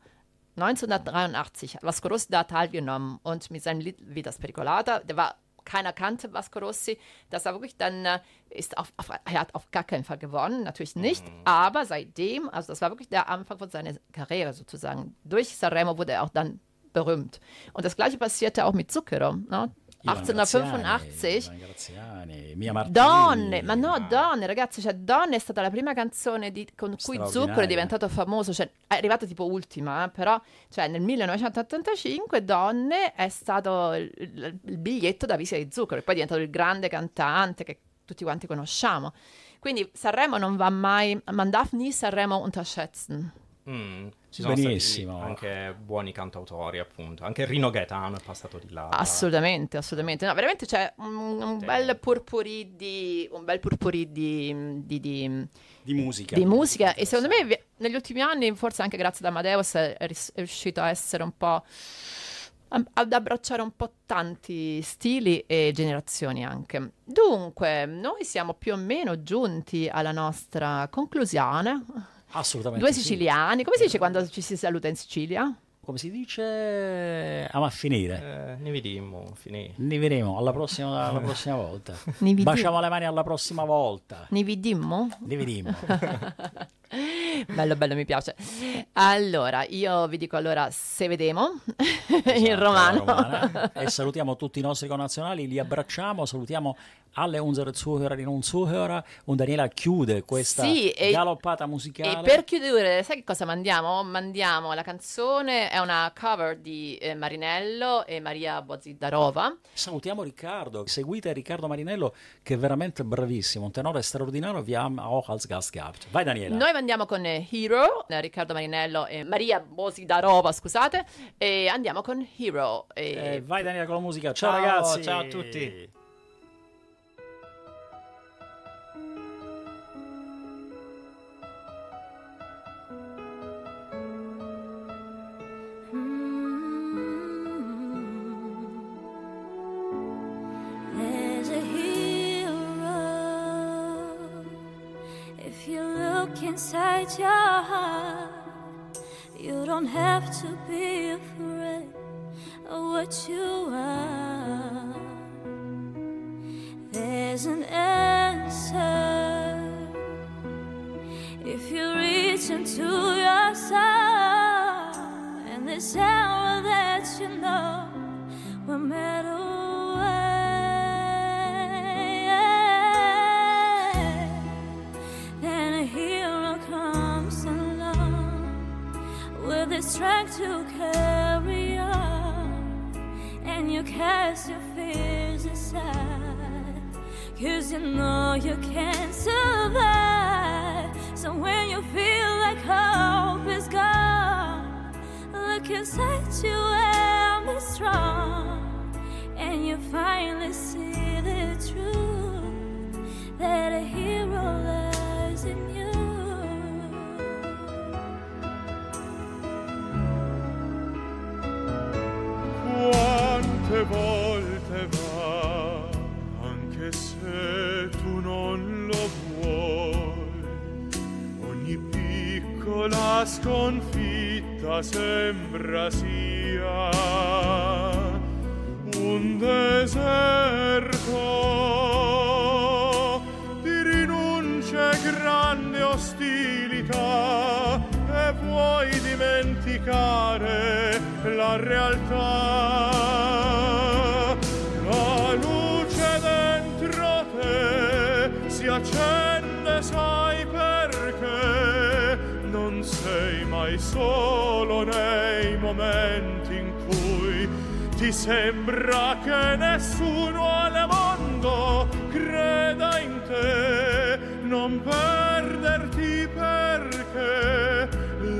1983 hat Vasco Rossi da teilgenommen und mit seinem Lied wie das Pericolata, der war keiner kannte Vasco Rossi, dass er wirklich dann äh, ist auf, auf, er hat auf gar keinen Fall gewonnen, natürlich nicht, aber seitdem, also das war wirklich der Anfang von seiner Karriere sozusagen. Durch Sanremo wurde er auch dann berühmt. Und das gleiche passierte auch mit Zucchero. Ne? Ivan 1885 Graziani, Ivan Graziani, Mia Martini. Donne, ma no, Donne, ragazzi, cioè Donne è stata la prima canzone di- con cui Zucchero è diventato famoso, cioè è arrivata tipo ultima, eh, però cioè, nel 1985 Donne è stato il, il- il biglietto da visita di Zucchero e poi è diventato il grande cantante che tutti quanti conosciamo. Quindi Sanremo non va mai, man darf nie Sanremo unterschätzen. Mm, ci sono stati Benissimo. anche buoni cantautori, appunto. Anche Rino Gaetano è passato di là. Assolutamente, assolutamente. No, veramente c'è un, un bel purpurì di, un bel purpurì di- di- di Di musica. di musica e secondo me negli ultimi anni forse anche grazie ad Amadeus è, ris- è riuscito a essere un po' ad abbracciare un po' tanti stili e generazioni anche. Dunque, noi siamo più o meno giunti alla nostra conclusione. Assolutamente. Due sì. siciliani, come si dice quando ci si saluta in Sicilia? Come si dice? Ama a finire. Eh, ne vediamo, finì. Ne vedremo alla prossima, alla prossima volta. Baciamo le mani alla prossima volta. Ni vidimmo? Ne vedremo. Bello, bello, mi piace. Allora, io vi dico allora se vedemo in Esatto, romano. romana. E salutiamo tutti i nostri connazionali, li abbracciamo, salutiamo alle unsere Zuhörerinnen und Zuhörer und Daniela chiude questa Sì, galoppata musicale. E per chiudere, sai che cosa mandiamo? Mandiamo la canzone, è una cover di eh, Marinello e Maria Bozzidarova. Salutiamo Riccardo, seguite Riccardo Marinello che è veramente bravissimo, un tenore straordinario, wir haben auch als Gast gehabt. Vai Daniela. Noi mandiamo con eh, Hero, eh, Riccardo Marinello e Maria Bozzidarova, scusate, e andiamo con Hero. E- Eh, vai Daniela con la musica. Ciao, Ciao, ragazzi. ciao a tutti. Inside your heart, you don't have to be afraid of what you are. There's an answer. If you reach into your soul, and this hour that you know will matter strength to carry on, and you cast your fears aside. Cause you know you can survive. So when you feel like hope is gone, look inside you and be strong. And you finally see the truth that a hero lies piccola sconfitta sembra sia un deserto di rinunce grande ostilità e vuoi dimenticare la realtà. La luce dentro te si accende, sai sei mai solo nei momenti in cui ti sembra che nessuno al mondo creda in te. Non perderti perché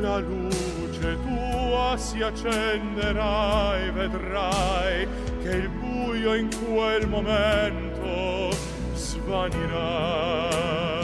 la luce tua si accenderà e vedrai che il buio in quel momento svanirà.